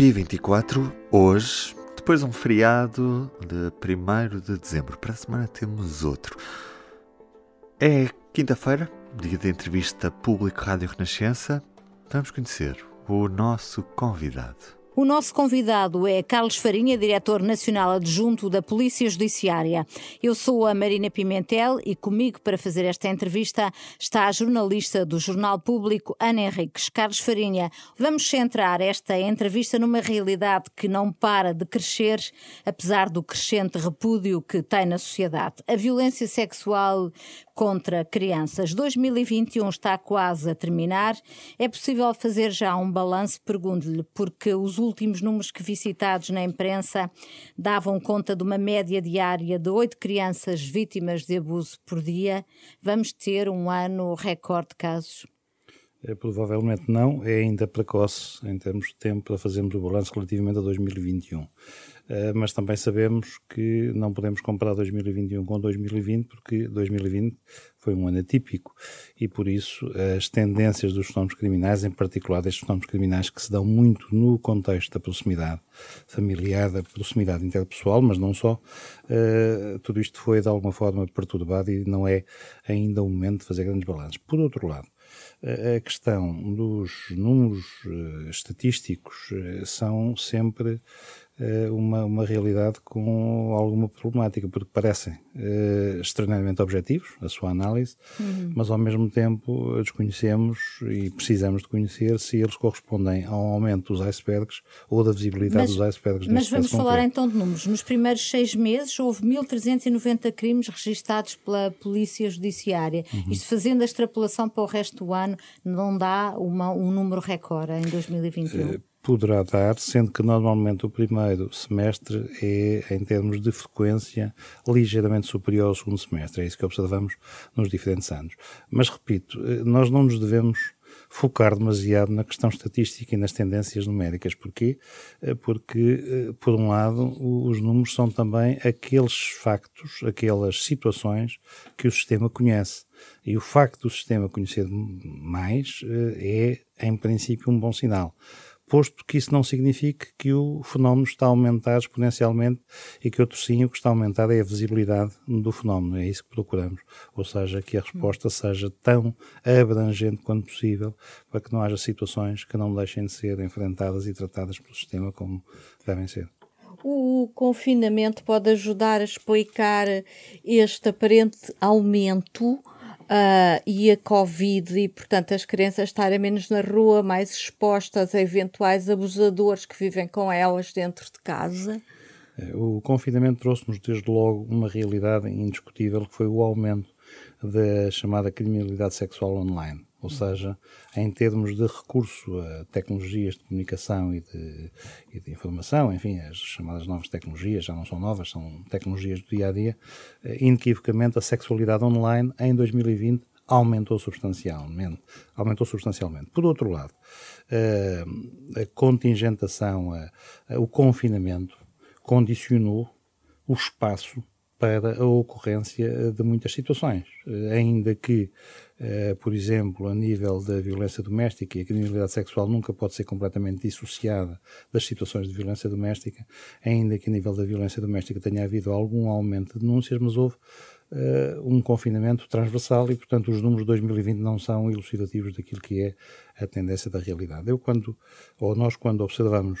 P24, hoje, depois de um feriado de 1 de dezembro. Para a semana temos outro. É quinta-feira, dia de entrevista público Rádio Renascença. Vamos conhecer o nosso convidado. O nosso convidado é Carlos Farinha, diretor nacional adjunto da Polícia Judiciária. Eu sou a Marina Pimentel e comigo para fazer esta entrevista está a jornalista do Jornal Público, Ana Henriques. Carlos Farinha, vamos centrar esta entrevista numa realidade que não para de crescer, apesar do crescente repúdio que tem na sociedade. A violência sexual contra crianças. 2021 está quase a terminar. É possível fazer já um balanço? Pergunto-lhe, porque os últimos números que vi citados na imprensa davam conta de uma média diária de oito crianças vítimas de abuso por dia. Vamos ter um ano recorde de casos? É, provavelmente não, é ainda precoce em termos de tempo para fazermos o balanço relativamente a 2021. Eh, mas também sabemos que não podemos comparar 2021 com 2020, porque 2020 foi um ano atípico e, por isso, as tendências dos fenómenos criminais, em particular destes fenómenos criminais que se dão muito no contexto da proximidade familiar, da proximidade interpessoal, mas não só, uh, tudo isto foi de alguma forma perturbado e não é ainda o momento de fazer grandes balanços. Por outro lado, a questão dos números uh, estatísticos uh, são sempre eh, uma, uma realidade com alguma problemática, porque parecem uh, extraordinariamente objetivos, a sua análise, uhum. mas ao mesmo tempo desconhecemos e precisamos de conhecer se eles correspondem ao aumento dos icebergs ou da visibilidade mas, dos icebergs. Mas vamos falar concreto. então de números. Nos primeiros seis meses houve 1.390 crimes registados pela Polícia Judiciária. Uhum. Isto fazendo a extrapolação para o resto do ano, não dá uma, um número recorde em 2021? Uh, poderá dar, sendo que normalmente o primeiro semestre é, em termos de frequência, ligeiramente superior ao segundo semestre. É isso que observamos nos diferentes anos. Mas, repito, eh, nós não nos devemos focar demasiado na questão estatística e nas tendências numéricas. Porquê? Eh, porque, eh, por um lado, os números são também aqueles factos, aquelas situações que o sistema conhece. E o facto do sistema conhecer mais é, em princípio, um bom sinal posto que isso não signifique que o fenómeno está a aumentar exponencialmente e que outro sim, o que está a aumentar é a visibilidade do fenómeno. É isso que procuramos. Ou seja, que a resposta seja tão abrangente quanto possível para que não haja situações que não deixem de ser enfrentadas e tratadas pelo sistema como devem ser. O confinamento pode ajudar a explicar este aparente aumento uh, e a Covid, e portanto as crianças estarem menos na rua, mais expostas a eventuais abusadores que vivem com elas dentro de casa? É, o confinamento trouxe-nos desde logo uma realidade indiscutível que foi o aumento da chamada criminalidade sexual online ou seja, em termos de recurso a tecnologias de comunicação e de, e de, informação, enfim, as chamadas novas tecnologias, já não são novas, são tecnologias do dia a dia, eh, inequivocamente a sexualidade online em 2020 aumentou substancialmente. Aumentou substancialmente. Por outro lado, eh, a contingentação, o confinamento condicionou o espaço para a ocorrência de muitas situações, eh, ainda que Uh, por exemplo, a nível da violência doméstica, e a criminalidade sexual nunca pode ser completamente dissociada das situações de violência doméstica, ainda que a nível da violência doméstica tenha havido algum aumento de denúncias, mas houve um confinamento transversal e, portanto, os números de 2020 não são elucidativos daquilo que é a tendência da realidade. Eu, quando, ou nós, quando observamos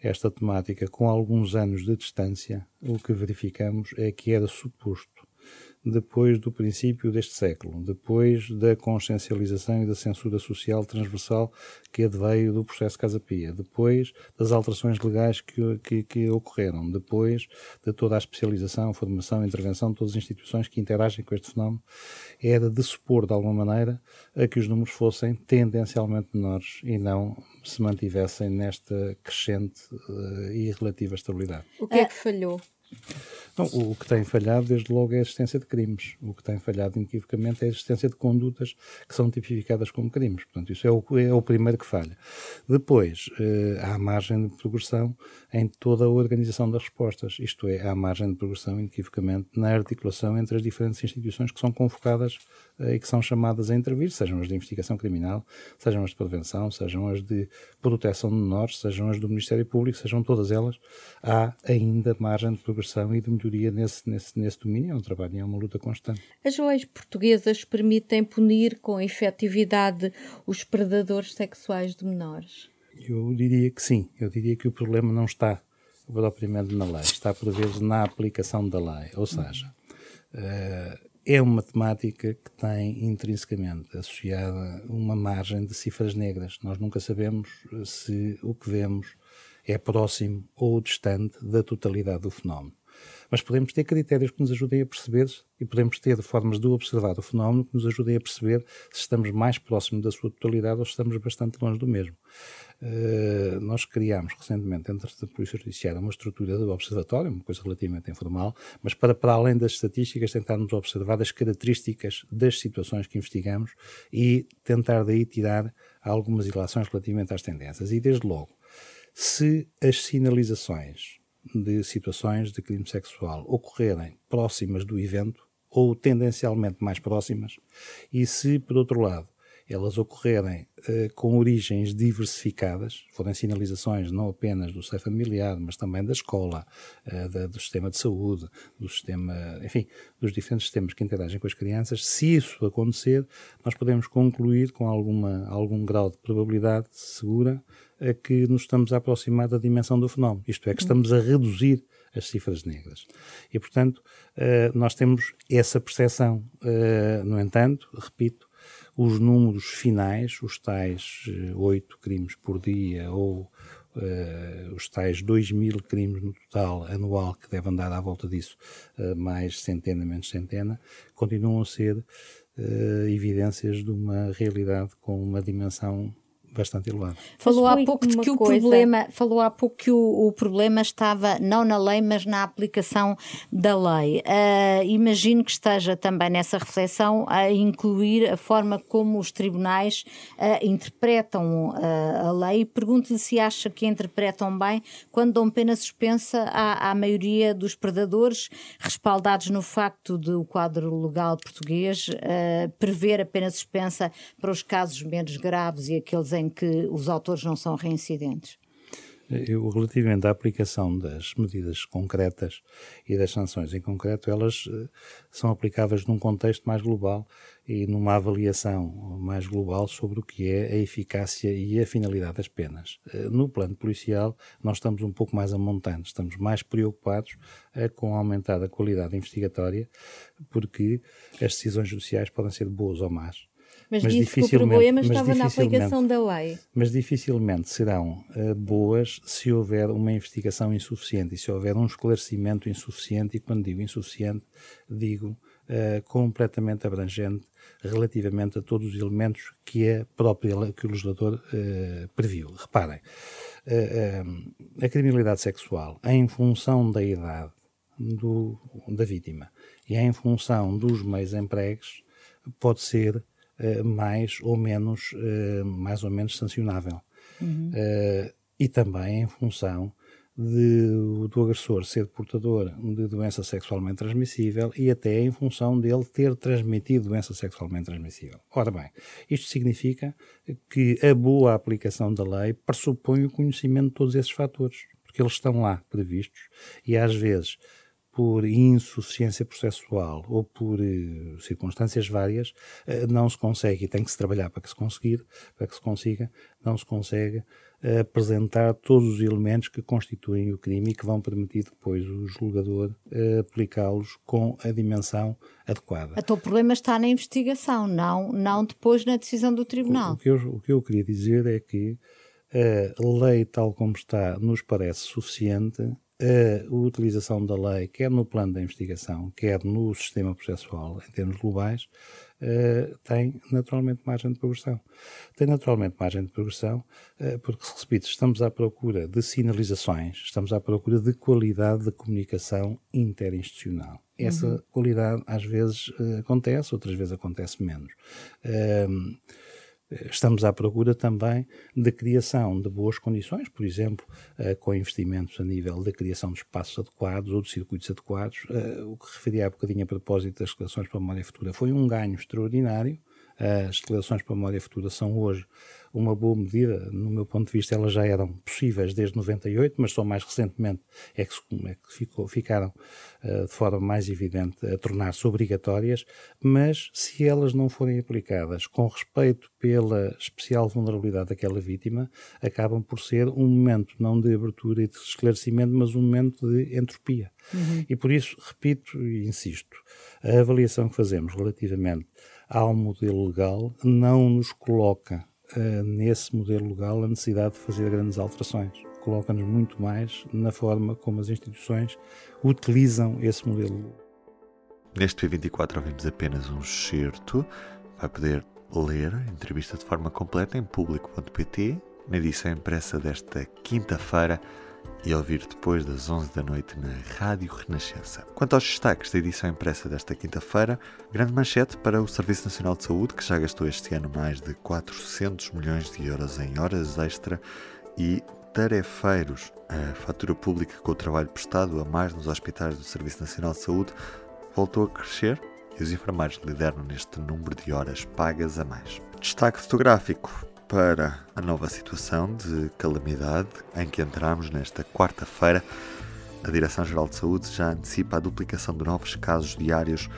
esta temática com alguns anos de distância, o que verificamos é que era suposto depois do princípio deste século, depois da consciencialização e da censura social transversal que adveio do processo Casa Pia, depois das alterações legais que, que, que, ocorreram, depois de toda a especialização, formação, intervenção de todas as instituições que interagem com este fenómeno, era de supor, de alguma maneira, a que os números fossem tendencialmente menores e não se mantivessem nesta crescente uh, e relativa estabilidade. O que é que falhou? Não, o que tem falhado, desde logo, é a existência de crimes. O que tem falhado, inequivocamente, é a existência de condutas que são tipificadas como crimes. Portanto, isso é o, é o primeiro que falha. Depois, eh, há margem de progressão em toda a organização das respostas. Isto é, há margem de progressão, inequivocamente, na articulação entre as diferentes instituições que são convocadas eh, e que são chamadas a intervir, sejam as de investigação criminal, sejam as de prevenção, sejam as de proteção de menores, sejam as do Ministério Público, sejam todas elas. Há ainda margem de progressão e de melhoria nesse, nesse, nesse domínio, é um trabalho e é uma luta constante. As leis portuguesas permitem punir com efetividade os predadores sexuais de menores? Eu diria que sim. Eu diria que o problema não está propriamente na lei, está por vezes na aplicação da lei. Ou seja, uh, é uma temática que tem intrinsecamente associada uma margem de cifras negras. Nós nunca sabemos se o que vemos é próximo ou distante da totalidade do fenómeno. Mas podemos ter critérios que nos ajudem a perceber e podemos ter formas de observar o fenómeno que nos ajudem a perceber se estamos mais próximo da sua totalidade ou se estamos bastante longe do mesmo. Uh, nós criámos recentemente, dentro da Polícia Judiciária, uma estrutura de observatório, uma coisa relativamente informal, mas para, para além das estatísticas, tentarmos observar as características das situações que investigamos e tentar daí tirar algumas ilações relativamente às tendências. E, desde logo, se as sinalizações de situações de crime sexual ocorrerem próximas do evento ou tendencialmente mais próximas, e se, por outro lado, elas ocorrerem eh, com origens diversificadas, forem sinalizações não apenas do seio familiar, mas também da escola, eh, da, do sistema de saúde, do sistema, enfim, dos diferentes sistemas que interagem com as crianças, se isso acontecer, nós podemos concluir com alguma, algum grau de probabilidade segura a que nos estamos a aproximar da dimensão do fenómeno, isto é, que estamos a reduzir as cifras negras. E, portanto, eh, nós temos essa percepção. Eh, no entanto, repito, os números finais, os tais eh, oito crimes por dia ou Uh, os tais 2 mil crimes no total anual, que deve andar à volta disso, uh, mais centena, menos centena, continuam a ser uh, evidências de uma realidade com uma dimensão bastante elevado. Falou há pouco de que o coisa... problema, falou há pouco que o, o, problema estava não na lei, mas na aplicação da lei. Uh, imagino que esteja também nessa reflexão a incluir a forma como os tribunais uh, interpretam uh, a lei. Pergunto-lhe se acha que interpretam bem quando dão pena suspensa à, à maioria dos predadores, respaldados no facto de o quadro legal português prever a pena suspensa para os casos menos graves e aqueles em que os autores não são reincidentes? Eu, relativamente à aplicação das medidas concretas e das sanções em concreto, elas uh, são aplicáveis num contexto mais global e numa avaliação mais global sobre o que é a eficácia e a finalidade das penas. Uh, no plano policial, nós estamos um pouco mais amontantes, estamos mais preocupados uh, com aumentar a qualidade investigatória, porque as decisões judiciais podem ser boas ou más mas, mas disse que o problema estava na aplicação da lei. Mas dificilmente serão uh, boas se houver uma investigação insuficiente e se houver um esclarecimento insuficiente, e quando digo insuficiente, digo uh, completamente abrangente relativamente a todos os elementos que a própria que o legislador uh, previu. Reparem, a criminalidade sexual, em função da idade do, da vítima e em função dos meios empregues, pode ser mais ou menos, uh, mais ou menos sancionável. Uhum. Uh, e também em função de, do agressor ser portador de doença sexualmente transmissível e até em função dele ter transmitido doença sexualmente transmissível. Ora bem, isto significa que a boa aplicação da lei pressupõe o conhecimento de todos esses fatores, porque eles estão lá previstos e às vezes por insuficiência processual ou por uh, circunstâncias várias, uh, não se consegue, e tem que se trabalhar para que se conseguir, para que se consiga, não se consegue apresentar todos os elementos que constituem o crime e que vão permitir depois o julgador aplicá-los com a dimensão adequada. Então o problema está na investigação, não, não depois na decisão do tribunal. O, o, que, eu, o que eu queria dizer é que a lei tal como está nos parece suficiente a utilização da lei, quer no plano da investigação, quer no sistema processual, em termos globais, uh, tem naturalmente margem de progressão. Tem naturalmente margem de progressão uh, porque, repito, estamos à procura de sinalizações, estamos à procura de qualidade de comunicação interinstitucional. Essa uhum. qualidade às vezes uh, acontece, outras vezes acontece menos. Uh, Estamos à procura também de criação de boas condições, por exemplo, eh, com investimentos a nível da criação de espaços adequados ou de circuitos adequados. Eh, o que referi há bocadinho a propósito das declarações para a memória futura foi um ganho extraordinário. As declarações para a memória futura são hoje uma boa medida. No meu ponto de vista, elas já eram possíveis desde 98, mas só mais recentemente é que, é que ficou, ficaram uh, de forma mais evidente a tornar-se obrigatórias. Mas se elas não forem aplicadas com respeito pela especial vulnerabilidade daquela vítima, acabam por ser um momento não de abertura e de esclarecimento, mas um momento de entropia. Uhum. E por isso, repito e insisto, a avaliação que fazemos relativamente ao modelo legal não nos coloca nesse modelo legal a necessidade de fazer grandes alterações. Coloca-nos muito mais na forma como as instituições utilizam esse modelo. Neste P24 ouvimos apenas um excerto. Vai poder ler a entrevista de forma completa em público.pt, na edição impressa desta quinta-feira e ouvir depois das 11 da noite na Rádio Renascença. Quanto aos destaques da edição impressa desta quinta-feira, grande manchete para o Serviço Nacional de Saúde, que já gastou este ano mais de 400 milhões de euros em horas extra e tarefeiros. A fatura pública com o trabalho prestado a mais nos hospitais do Serviço Nacional de Saúde voltou a crescer e os enfermeiros lideram neste número de horas pagas a mais. Destaque fotográfico para a nova situação de calamidade em que entramos nesta quarta-feira. A Direção-Geral de Saúde já antecipa a duplicação de novos casos diários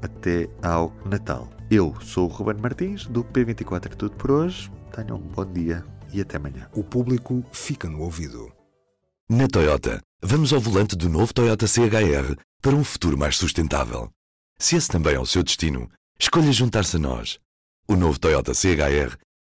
até ao Natal. Eu sou o Ruben Martins, do P24 é tudo por hoje. Tenham um bom dia e até amanhã. O público fica no ouvido. Na Toyota, vamos ao volante do novo Toyota CHR para um futuro mais sustentável. Se esse também é o seu destino, escolha juntar-se a nós. O novo Toyota CHR